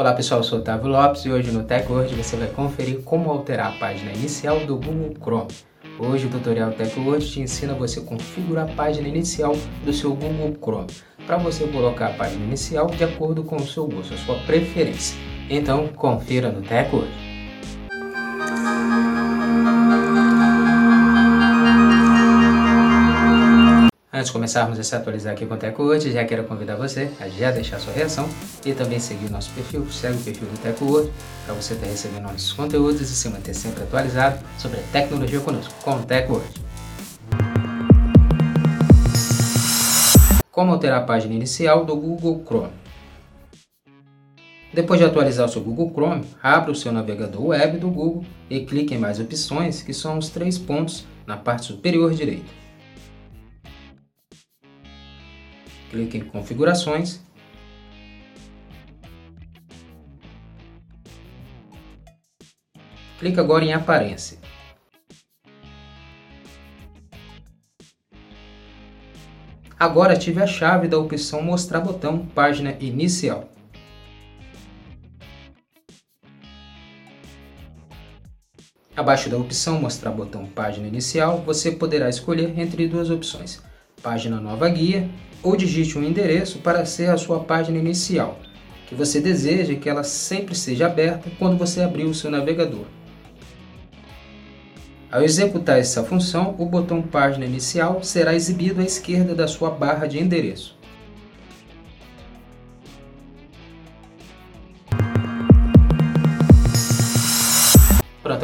Olá pessoal, eu sou Otávio Lopes e hoje no TechWord você vai conferir como alterar a página inicial do Google Chrome. Hoje o tutorial TechWord te ensina você configurar a página inicial do seu Google Chrome, para você colocar a página inicial de acordo com o seu gosto, a sua preferência. Então confira no TechWord. Antes de começarmos a se atualizar aqui com o TecWord, já quero convidar você a já deixar sua reação e também seguir o nosso perfil, segue o perfil do TecWord, para você estar recebendo nossos conteúdos e se manter sempre atualizado sobre a tecnologia conosco, com o TecWord. Como alterar a página inicial do Google Chrome? Depois de atualizar o seu Google Chrome, abra o seu navegador web do Google e clique em mais opções, que são os três pontos na parte superior direita. Clique em configurações. Clique agora em aparência. Agora ative a chave da opção mostrar botão página inicial. Abaixo da opção mostrar botão página inicial, você poderá escolher entre duas opções, página nova guia ou digite um endereço para ser a sua página inicial, que você deseja que ela sempre seja aberta quando você abrir o seu navegador. Ao executar essa função, o botão Página Inicial será exibido à esquerda da sua barra de endereço.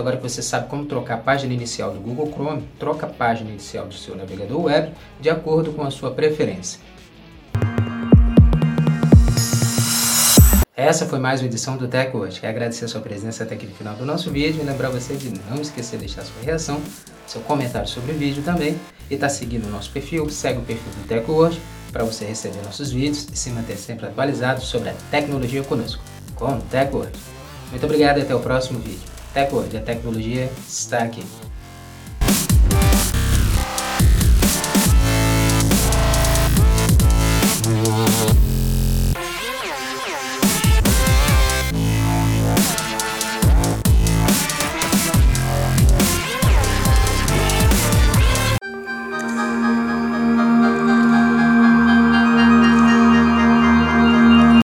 Agora que você sabe como trocar a página inicial do Google Chrome, troca a página inicial do seu navegador web de acordo com a sua preferência. Essa foi mais uma edição do TechWatch. Quero agradecer a sua presença até aqui no final do nosso vídeo e lembrar você de não esquecer de deixar sua reação, seu comentário sobre o vídeo também e estar tá seguindo o nosso perfil, segue o perfil do TechWatch para você receber nossos vídeos e se manter sempre atualizado sobre a tecnologia conosco, com o TechWatch. Muito obrigado e até o próximo vídeo. TechWord, a tecnologia está aqui.